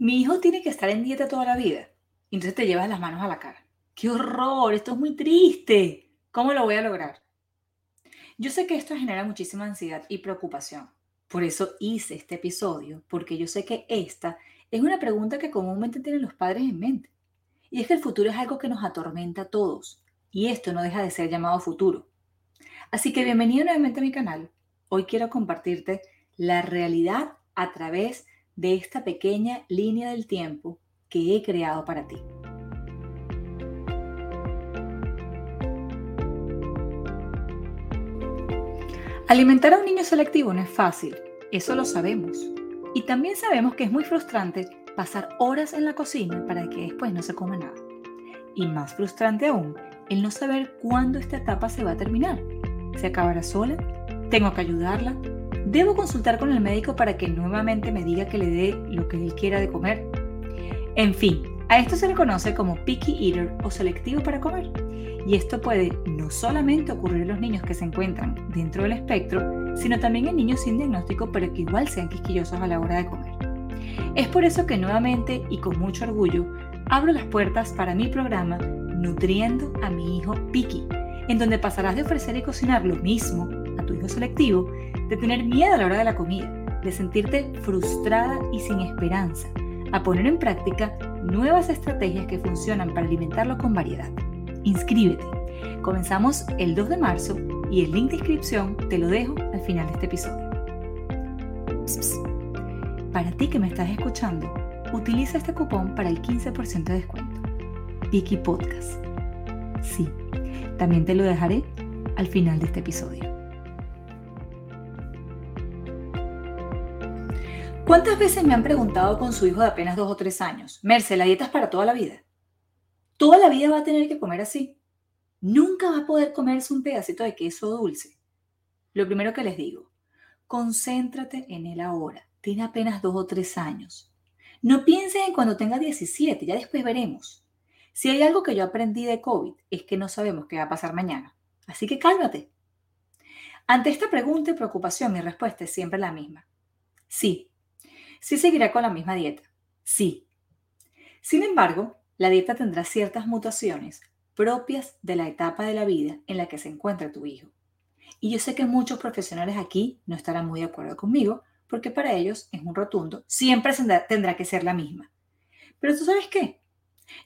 Mi hijo tiene que estar en dieta toda la vida. Y entonces te llevas las manos a la cara. ¡Qué horror! Esto es muy triste. ¿Cómo lo voy a lograr? Yo sé que esto genera muchísima ansiedad y preocupación. Por eso hice este episodio, porque yo sé que esta es una pregunta que comúnmente tienen los padres en mente. Y es que el futuro es algo que nos atormenta a todos. Y esto no deja de ser llamado futuro. Así que bienvenido nuevamente a mi canal. Hoy quiero compartirte la realidad a través de esta pequeña línea del tiempo que he creado para ti. Alimentar a un niño selectivo no es fácil, eso lo sabemos. Y también sabemos que es muy frustrante pasar horas en la cocina para que después no se coma nada. Y más frustrante aún, el no saber cuándo esta etapa se va a terminar. ¿Se acabará sola? ¿Tengo que ayudarla? ¿Debo consultar con el médico para que nuevamente me diga que le dé lo que él quiera de comer? En fin, a esto se le conoce como picky eater o selectivo para comer. Y esto puede no solamente ocurrir en los niños que se encuentran dentro del espectro, sino también en niños sin diagnóstico, pero que igual sean quisquillosos a la hora de comer. Es por eso que nuevamente y con mucho orgullo abro las puertas para mi programa Nutriendo a mi hijo Piki, en donde pasarás de ofrecer y cocinar lo mismo a tu hijo selectivo, de tener miedo a la hora de la comida, de sentirte frustrada y sin esperanza, a poner en práctica nuevas estrategias que funcionan para alimentarlo con variedad. Inscríbete. Comenzamos el 2 de marzo y el link de inscripción te lo dejo al final de este episodio. Para ti que me estás escuchando, utiliza este cupón para el 15% de descuento. Piki Podcast. Sí, también te lo dejaré al final de este episodio. ¿Cuántas veces me han preguntado con su hijo de apenas dos o tres años, Merce, la dieta es para toda la vida? Toda la vida va a tener que comer así. Nunca va a poder comerse un pedacito de queso dulce. Lo primero que les digo, concéntrate en él ahora. Tiene apenas dos o tres años. No pienses en cuando tenga 17, ya después veremos. Si hay algo que yo aprendí de COVID es que no sabemos qué va a pasar mañana. Así que cálmate. Ante esta pregunta y preocupación, mi respuesta es siempre la misma. Sí. Sí seguirá con la misma dieta. Sí. Sin embargo, la dieta tendrá ciertas mutaciones propias de la etapa de la vida en la que se encuentra tu hijo. Y yo sé que muchos profesionales aquí no estarán muy de acuerdo conmigo, porque para ellos es un rotundo, siempre tendrá que ser la misma. Pero tú sabes qué?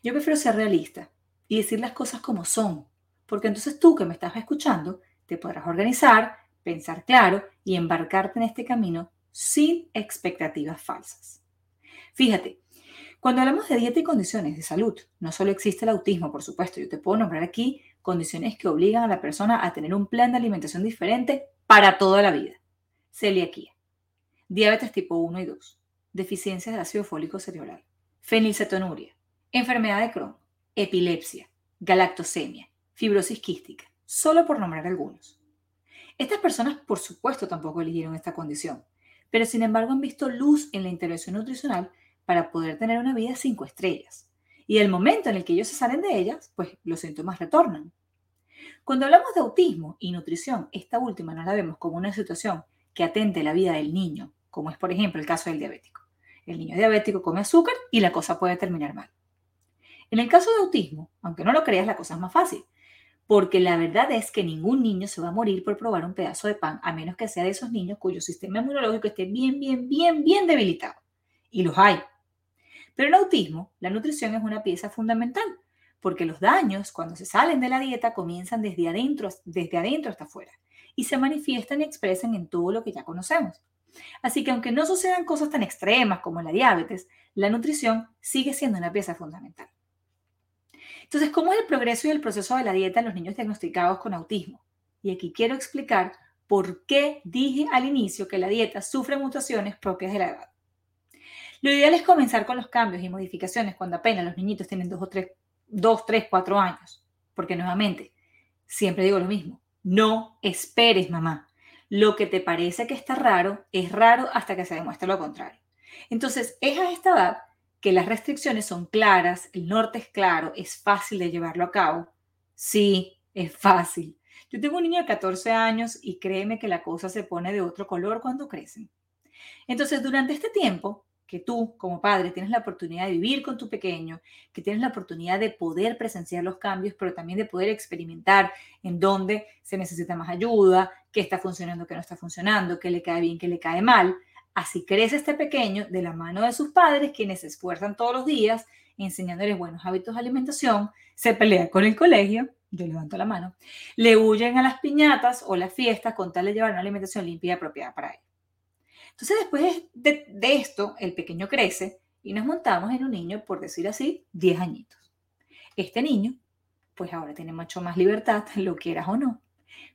Yo prefiero ser realista y decir las cosas como son, porque entonces tú que me estás escuchando te podrás organizar, pensar claro y embarcarte en este camino sin expectativas falsas. Fíjate, cuando hablamos de dieta y condiciones de salud, no solo existe el autismo, por supuesto, yo te puedo nombrar aquí condiciones que obligan a la persona a tener un plan de alimentación diferente para toda la vida. Celiaquía, diabetes tipo 1 y 2, deficiencias de ácido fólico cerebral, fenilcetonuria, enfermedad de Crohn, epilepsia, galactosemia, fibrosis quística, solo por nombrar algunos. Estas personas, por supuesto, tampoco eligieron esta condición, pero sin embargo han visto luz en la intervención nutricional para poder tener una vida cinco estrellas. Y el momento en el que ellos se salen de ellas, pues los síntomas retornan. Cuando hablamos de autismo y nutrición, esta última no la vemos como una situación que atente la vida del niño, como es por ejemplo el caso del diabético. El niño diabético come azúcar y la cosa puede terminar mal. En el caso de autismo, aunque no lo creas, la cosa es más fácil, porque la verdad es que ningún niño se va a morir por probar un pedazo de pan, a menos que sea de esos niños cuyo sistema inmunológico esté bien, bien, bien, bien debilitado. Y los hay, pero en autismo, la nutrición es una pieza fundamental, porque los daños, cuando se salen de la dieta, comienzan desde adentro, desde adentro hasta afuera y se manifiestan y expresan en todo lo que ya conocemos. Así que aunque no sucedan cosas tan extremas como la diabetes, la nutrición sigue siendo una pieza fundamental. Entonces, ¿cómo es el progreso y el proceso de la dieta en los niños diagnosticados con autismo? Y aquí quiero explicar por qué dije al inicio que la dieta sufre mutaciones propias de la edad. Lo ideal es comenzar con los cambios y modificaciones cuando apenas los niñitos tienen dos o tres, dos, tres, cuatro años. Porque nuevamente, siempre digo lo mismo, no esperes, mamá. Lo que te parece que está raro es raro hasta que se demuestre lo contrario. Entonces, es a esta edad que las restricciones son claras, el norte es claro, es fácil de llevarlo a cabo. Sí, es fácil. Yo tengo un niño de 14 años y créeme que la cosa se pone de otro color cuando crecen. Entonces, durante este tiempo, que tú como padre tienes la oportunidad de vivir con tu pequeño, que tienes la oportunidad de poder presenciar los cambios, pero también de poder experimentar en dónde se necesita más ayuda, qué está funcionando, qué no está funcionando, qué le cae bien, qué le cae mal. Así crece este pequeño de la mano de sus padres, quienes se esfuerzan todos los días enseñándoles buenos hábitos de alimentación, se pelea con el colegio, yo levanto la mano, le huyen a las piñatas o las fiestas con tal de llevar una alimentación limpia y apropiada para él. Entonces, después de, esto, el pequeño crece y nos montamos en un niño, por decir así, 10 añitos. Este niño, pues ahora tiene mucho más libertad, lo quieras o no,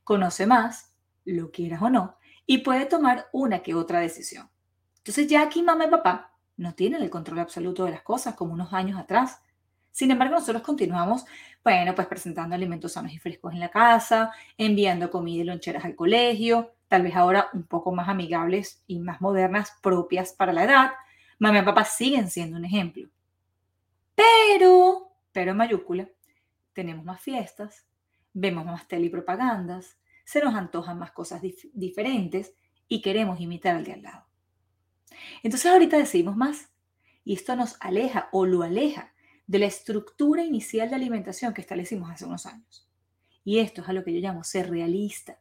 conoce más, lo quieras o no, y puede tomar una que otra decisión. Entonces ya aquí mamá y papá no tienen el control absoluto de las cosas como unos años atrás. Sin embargo, nosotros continuamos, bueno, pues presentando alimentos sanos y frescos en la casa, enviando comida y loncheras al colegio, tal vez ahora un poco más amigables y más modernas, propias para la edad. Mamá y papá siguen siendo un ejemplo. Pero, pero en mayúscula, tenemos más fiestas, vemos más tele y propagandas, se nos antojan más cosas diferentes y queremos imitar al de al lado. Entonces ahorita decidimos más y esto nos aleja o lo aleja de la estructura inicial de alimentación que establecimos hace unos años. Y esto es a lo que yo llamo ser realista,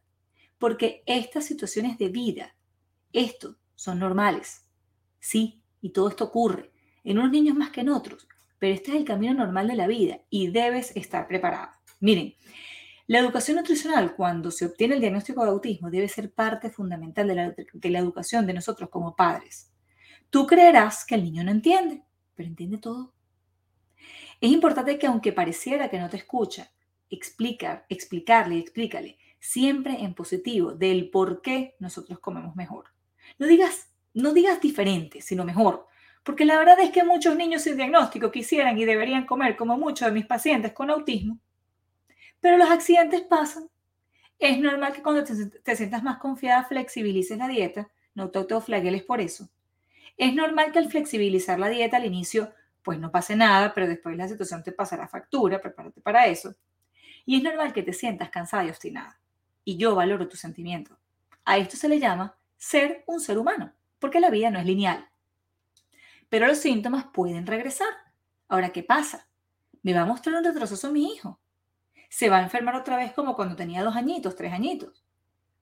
porque estas situaciones de vida, esto, son normales. Sí, y todo esto ocurre en unos niños más que en otros, pero este es el camino normal de la vida y debes estar preparado. Miren, la educación nutricional, cuando se obtiene el diagnóstico de autismo, debe ser parte fundamental de la, de la, educación de nosotros como padres. Tú creerás que el niño no entiende, pero entiende todo. Es importante que aunque pareciera que no te escucha, explicar, explicarle, explícale siempre en positivo del por qué nosotros comemos mejor. No digas, no digas diferente, sino mejor. Porque la verdad es que muchos niños sin diagnóstico quisieran y deberían comer como muchos de mis pacientes con autismo. Pero los accidentes pasan. Es normal que cuando te, sientas más confiada flexibilices la dieta, no te autoflageles por eso. Es normal que al flexibilizar la dieta al inicio, pues no pase nada, pero después la situación te pasará factura, prepárate para eso. Y es normal que te sientas cansada y obstinada y yo valoro tu sentimiento. A esto se le llama ser un ser humano, porque la vida no es lineal. Pero los síntomas pueden regresar. Ahora, ¿qué pasa? Me va a mostrar un retroceso mi hijo. Se va a enfermar otra vez como cuando tenía dos añitos, tres añitos.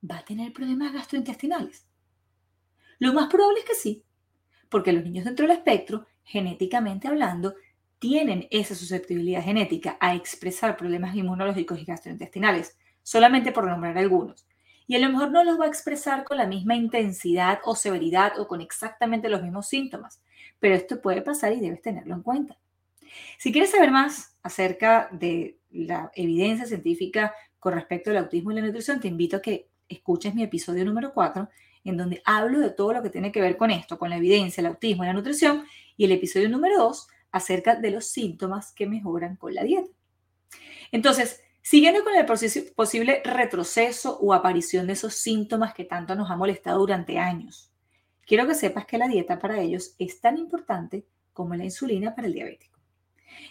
¿Va a tener problemas gastrointestinales? Lo más probable es que sí, porque los niños dentro del espectro, genéticamente hablando, tienen esa susceptibilidad genética a expresar problemas inmunológicos y gastrointestinales solamente por nombrar algunos. Y a lo mejor no los va a expresar con la misma intensidad o severidad o con exactamente los mismos síntomas, pero esto puede pasar y debes tenerlo en cuenta. Si quieres saber más acerca de la evidencia científica con respecto al autismo y la nutrición, te invito a que escuches mi episodio número 4, en donde hablo de todo lo que tiene que ver con esto, con la evidencia, el autismo y la nutrición, y el episodio número 2 acerca de los síntomas que mejoran con la dieta. Entonces, Siguiendo con el posible retroceso o aparición de esos síntomas que tanto nos ha molestado durante años, quiero que sepas que la dieta para ellos es tan importante como la insulina para el diabético.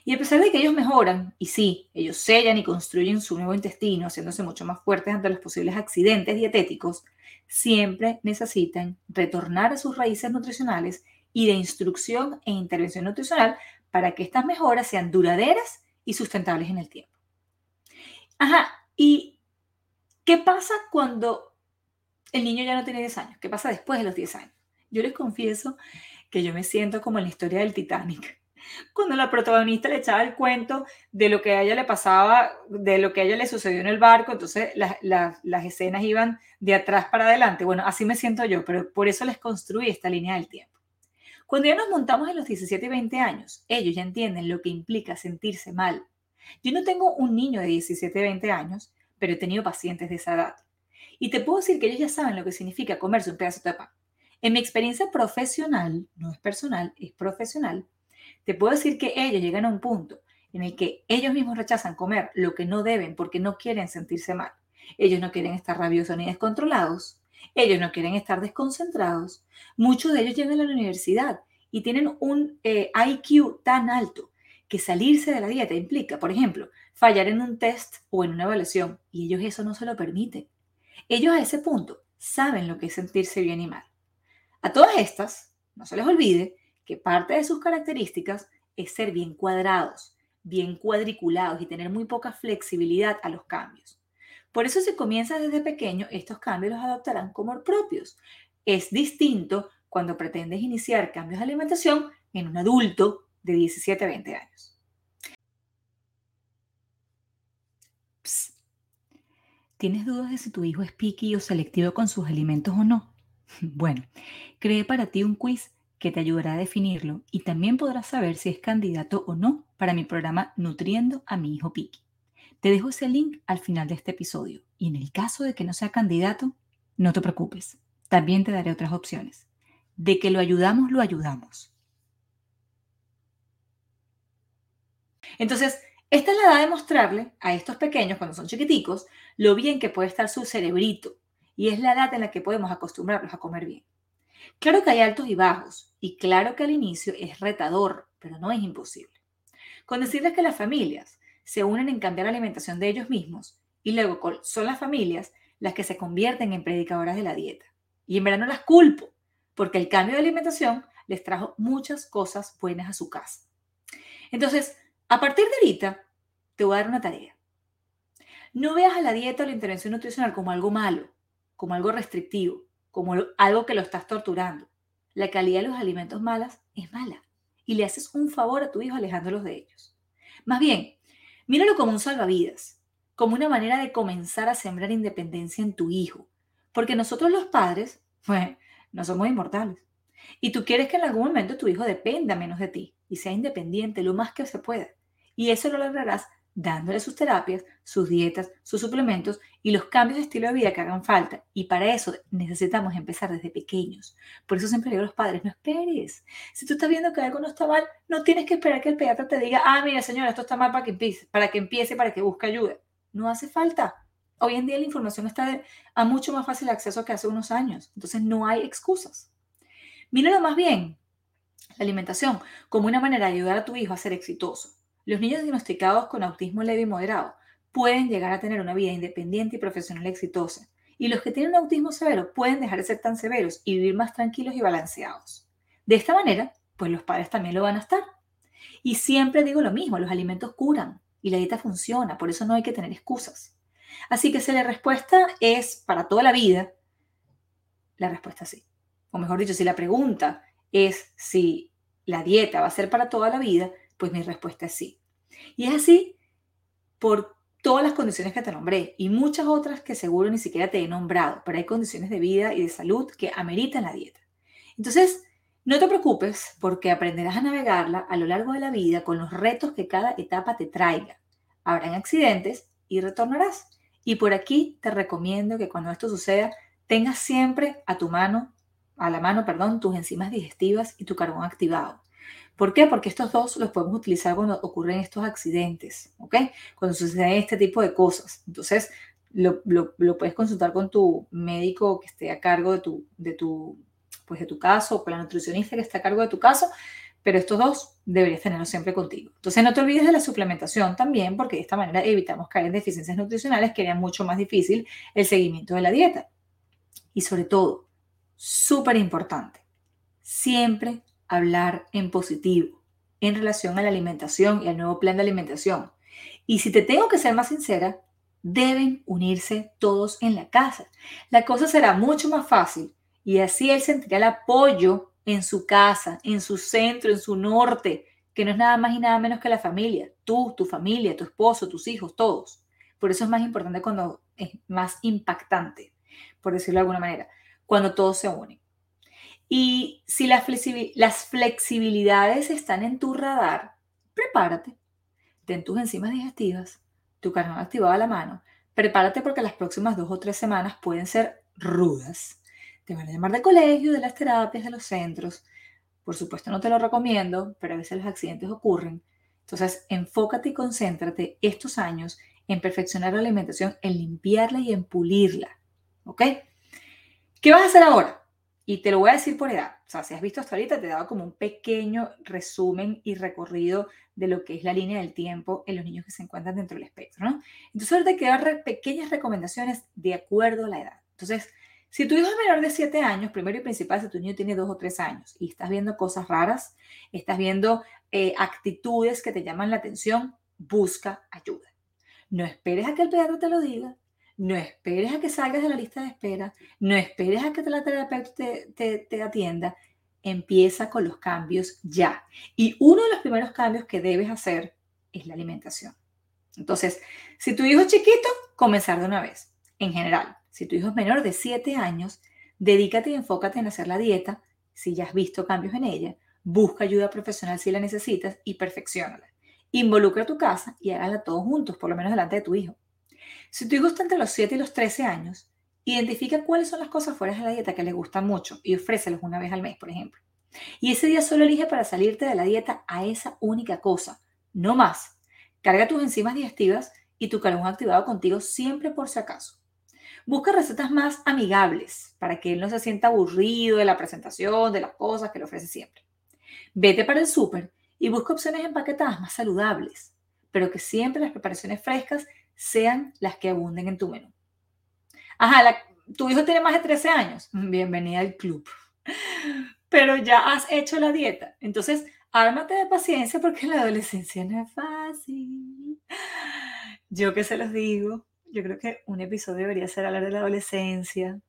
Y a pesar de que ellos mejoran, y sí, ellos sellan y construyen su nuevo intestino, haciéndose mucho más fuertes ante los posibles accidentes dietéticos, siempre necesitan retornar a sus raíces nutricionales y de instrucción e intervención nutricional para que estas mejoras sean duraderas y sustentables en el tiempo. Ajá, ¿y qué pasa cuando el niño ya no tiene 10 años? ¿Qué pasa después de los 10 años? Yo les confieso que yo me siento como en la historia del Titanic. Cuando la protagonista le echaba el cuento de lo que a ella le pasaba, de lo que a ella le sucedió en el barco, entonces las escenas iban de atrás para adelante. Bueno, así me siento yo, pero por eso les construí esta línea del tiempo. Cuando ya nos montamos en los 17 y 20 años, ellos ya entienden lo que implica sentirse mal, yo no tengo un niño de 17, 20 años, pero he tenido pacientes de esa edad. Y te puedo decir que ellos ya saben lo que significa comerse un pedazo de pan. En mi experiencia profesional, no es personal, es profesional, te puedo decir que ellos llegan a un punto en el que ellos mismos rechazan comer lo que no deben porque no quieren sentirse mal. Ellos no quieren estar rabiosos ni descontrolados. Ellos no quieren estar desconcentrados. Muchos de ellos llegan a la universidad y tienen un eh, IQ tan alto que salirse de la dieta implica, por ejemplo, fallar en un test o en una evaluación, y ellos eso no se lo permiten. Ellos a ese punto saben lo que es sentirse bien y mal. A todas estas, no se les olvide que parte de sus características es ser bien cuadrados, bien cuadriculados y tener muy poca flexibilidad a los cambios. Por eso si comienzas desde pequeño, estos cambios los adoptarán como propios. Es distinto cuando pretendes iniciar cambios de alimentación en un adulto de 17 a 20 años. ¿Tienes dudas de si tu hijo es picky o selectivo con sus alimentos o no? Bueno, creé para ti un quiz que te ayudará a definirlo y también podrás saber si es candidato o no para mi programa Nutriendo a mi hijo picky. Te dejo ese link al final de este episodio y en el caso de que no sea candidato, no te preocupes, también te daré otras opciones. De que lo ayudamos, lo ayudamos. Entonces, esta es la edad de mostrarle a estos pequeños, cuando son chiquiticos, lo bien que puede estar su cerebrito. Y es la edad en la que podemos acostumbrarlos a comer bien. Claro que hay altos y bajos, y claro que al inicio es retador, pero no es imposible. Con decirles que las familias se unen en cambiar la alimentación de ellos mismos, y luego son las familias las que se convierten en predicadoras de la dieta. Y en verdad no las culpo, porque el cambio de alimentación les trajo muchas cosas buenas a su casa. Entonces, a partir de ahorita, te voy a dar una tarea. No veas a la dieta o la intervención nutricional como algo malo, como algo restrictivo, como algo que lo estás torturando. La calidad de los alimentos malas es mala y le haces un favor a tu hijo alejándolos de ellos. Más bien, míralo como un salvavidas, como una manera de comenzar a sembrar independencia en tu hijo, porque nosotros los padres, pues, no somos inmortales. Y tú quieres que en algún momento tu hijo dependa menos de ti y sea independiente lo más que se pueda. Y eso lo lograrás dándole sus terapias, sus dietas, sus suplementos y los cambios de estilo de vida que hagan falta. Y para eso necesitamos empezar desde pequeños. Por eso siempre digo a los padres, no esperes. Si tú estás viendo que algo no está mal, no tienes que esperar que el pediatra te diga, ah, mira señora, esto está mal para que empiece, para que empiece, para que busque ayuda. No hace falta. Hoy en día la información está a mucho más fácil acceso que hace unos años. Entonces no hay excusas. Míralo más bien, la alimentación, como una manera de ayudar a tu hijo a ser exitoso. Los niños diagnosticados con autismo leve y moderado pueden llegar a tener una vida independiente y profesional exitosa. Y los que tienen autismo severo pueden dejar de ser tan severos y vivir más tranquilos y balanceados. De esta manera, pues los padres también lo van a estar. Y siempre digo lo mismo, los alimentos curan y la dieta funciona, por eso no hay que tener excusas. Así que si la respuesta es para toda la vida, la respuesta es sí. O mejor dicho, si la pregunta es si la dieta va a ser para toda la vida, pues mi respuesta es sí. Y es así por todas las condiciones que te nombré y muchas otras que seguro ni siquiera te he nombrado, pero hay condiciones de vida y de salud que ameritan la dieta. Entonces, no te preocupes porque aprenderás a navegarla a lo largo de la vida con los retos que cada etapa te traiga. Habrán accidentes y retornarás. Y por aquí te recomiendo que cuando esto suceda, tengas siempre a tu mano, a la mano, perdón, tus enzimas digestivas y tu carbón activado. ¿Por qué? Porque estos dos los podemos utilizar cuando ocurren estos accidentes, ¿ok? Cuando suceden este tipo de cosas. Entonces, lo, puedes consultar con tu médico que esté a cargo de tu, de tu, pues de tu caso, o con la nutricionista que esté a cargo de tu caso, pero estos dos deberías tenerlos siempre contigo. Entonces, no te olvides de la suplementación también, porque de esta manera evitamos caer en deficiencias nutricionales que harían mucho más difícil el seguimiento de la dieta. Y sobre todo, súper importante, siempre hablar en positivo en relación a la alimentación y al nuevo plan de alimentación. Y si te tengo que ser más sincera, deben unirse todos en la casa. La cosa será mucho más fácil y así él sentirá el apoyo en su casa, en su centro, en su norte, que no es nada más y nada menos que la familia, tú, tu familia, tu esposo, tus hijos, todos. Por eso es más importante cuando es más impactante, por decirlo de alguna manera, cuando todos se unen. Y si las, flexibilidades están en tu radar, prepárate. Ten tus enzimas digestivas, tu carbón activado a la mano. Prepárate porque las próximas dos o tres semanas pueden ser rudas. Te van a llamar de colegio, de las terapias, de los centros. Por supuesto no te lo recomiendo, pero a veces los accidentes ocurren. Entonces, enfócate y concéntrate estos años en perfeccionar la alimentación, en limpiarla y en pulirla. ¿Ok? ¿Qué vas a hacer ahora? Y te lo voy a decir por edad. O sea, si has visto hasta ahorita, te daba como un pequeño resumen y recorrido de lo que es la línea del tiempo en los niños que se encuentran dentro del espectro, ¿no? Entonces, ahora te quedan pequeñas recomendaciones de acuerdo a la edad. Entonces, Si tu hijo es menor de 7 años, primero y principal, si tu niño tiene 2 o 3 años y estás viendo cosas raras, estás viendo eh, actitudes que te llaman la atención, busca ayuda. No esperes a que el pediatra te lo diga, no esperes a que salgas de la lista de espera, no esperes a que la terapeuta te, te atienda, empieza con los cambios ya. Y uno de los primeros cambios que debes hacer es la alimentación. Entonces, si tu hijo es chiquito, comenzar de una vez. En general, si tu hijo es menor de 7 años, dedícate y enfócate en hacer la dieta. Si ya has visto cambios en ella, busca ayuda profesional si la necesitas y perfeccionala. Involucra a tu casa y hágala todos juntos, por lo menos delante de tu hijo. Si tu hijo está entre los 7 y los 13 años, Identifica cuáles son las cosas fuera de la dieta que le gustan mucho y ofrécelos una vez al mes, por ejemplo. Y ese día solo elige para salirte de la dieta a esa única cosa, no más. Carga tus enzimas digestivas y tu carbón activado contigo siempre por si acaso. Busca recetas más amigables para que él no se sienta aburrido de la presentación, de las cosas que le ofrece siempre. Vete para el súper y busca opciones empaquetadas más saludables, pero que siempre las preparaciones frescas sean las que abunden en tu menú. Ajá, tu hijo tiene más de 13 años. Bienvenida al club. Pero ya has hecho la dieta. Entonces, ármate de paciencia porque la adolescencia no es fácil. Yo que se los digo, yo creo que un episodio debería ser hablar de la adolescencia.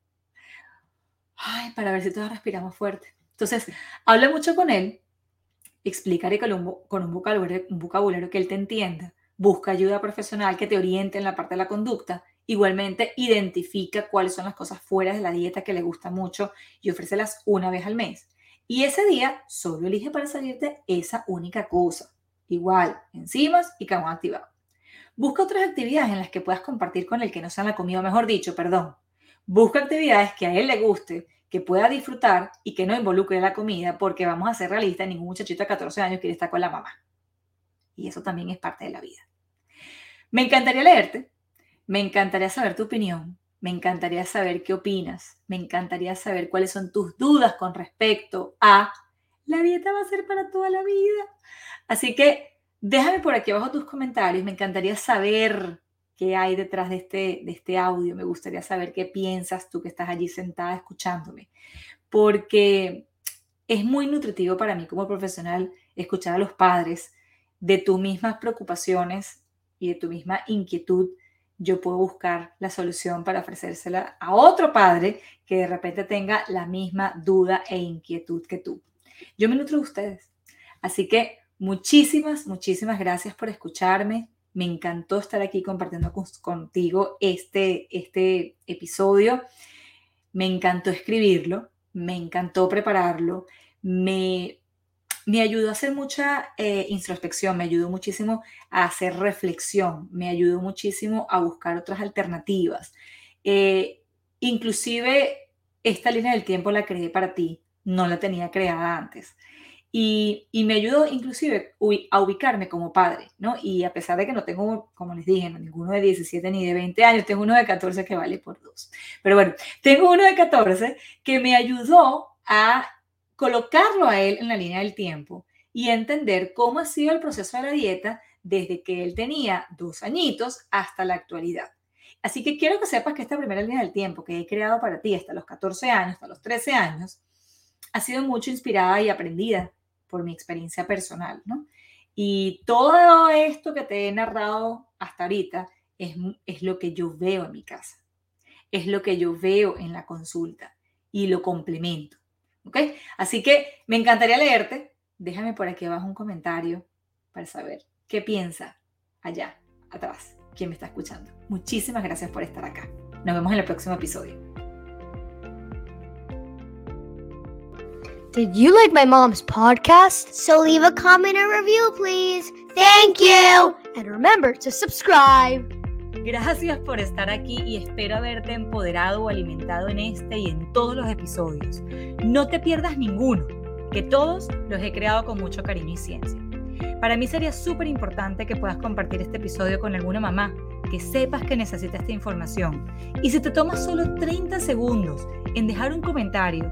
Ay, para ver si todos respiramos fuerte. Entonces, habla mucho con él, explícale con un, con un vocabulario que él te entienda, busca ayuda profesional que te oriente en la parte de la conducta Igualmente, identifica cuáles son las cosas fuera de la dieta que le gusta mucho y ofrécelas una vez al mes. Y ese día solo elige para salirte esa única cosa. Igual, enzimas y carbón activado. Busca otras actividades en las que puedas compartir con el que no sean la comida, mejor dicho, perdón. Busca actividades que a él le guste, que pueda disfrutar y que no involucre la comida, porque vamos a ser realistas, ningún muchachito de 14 años quiere estar con la mamá. Y eso también es parte de la vida. Me encantaría leerte, me encantaría saber tu opinión, me encantaría saber qué opinas, me encantaría saber cuáles son tus dudas con respecto a la dieta va a ser para toda la vida. Así que déjame por aquí abajo tus comentarios, me encantaría saber qué hay detrás de este, de este audio, me gustaría saber qué piensas tú que estás allí sentada escuchándome, porque es muy nutritivo para mí como profesional escuchar a los padres de tus mismas preocupaciones y de tu misma inquietud yo puedo buscar la solución para ofrecérsela a otro padre que de repente tenga la misma duda e inquietud que tú. Yo me nutro de ustedes. Así que muchísimas, muchísimas gracias por escucharme. Me encantó estar aquí compartiendo contigo este, este episodio. Me encantó escribirlo, me encantó prepararlo, me me ayudó a hacer mucha eh, introspección, me ayudó muchísimo a hacer reflexión, me ayudó muchísimo a buscar otras alternativas. Eh, inclusive esta línea del tiempo la creé para ti, no la tenía creada antes. Y, y, me ayudó inclusive a ubicarme como padre, ¿no? Y a pesar de que no tengo, como les dije, ninguno de 17 ni de 20 años, tengo uno de 14 que vale por dos. Pero bueno, tengo uno de 14 que me ayudó a colocarlo a él en la línea del tiempo y entender cómo ha sido el proceso de la dieta desde que él tenía dos añitos hasta la actualidad. Así que quiero que sepas que esta primera línea del tiempo que he creado para ti hasta los 14 años, hasta los 13 años, ha sido mucho inspirada y aprendida por mi experiencia personal, ¿no? Y todo esto que te he narrado hasta ahorita es, es lo que yo veo en mi casa, es lo que yo veo en la consulta y lo complemento. ¿Ok? Así que me encantaría leerte. Déjame por aquí abajo un comentario para saber qué piensa allá atrás, quien me está escuchando. Muchísimas gracias por estar acá. Nos vemos en el próximo episodio. Did you like my mom's podcast? So leave a comment or review, please. Thank you. And remember to subscribe. Gracias por estar aquí y espero haberte empoderado o alimentado en este y en todos los episodios. No te pierdas ninguno, que todos los he creado con mucho cariño y ciencia. Para mí sería súper importante que puedas compartir este episodio con alguna mamá, que sepas que necesita esta información. Y si te tomas solo 30 segundos en dejar un comentario,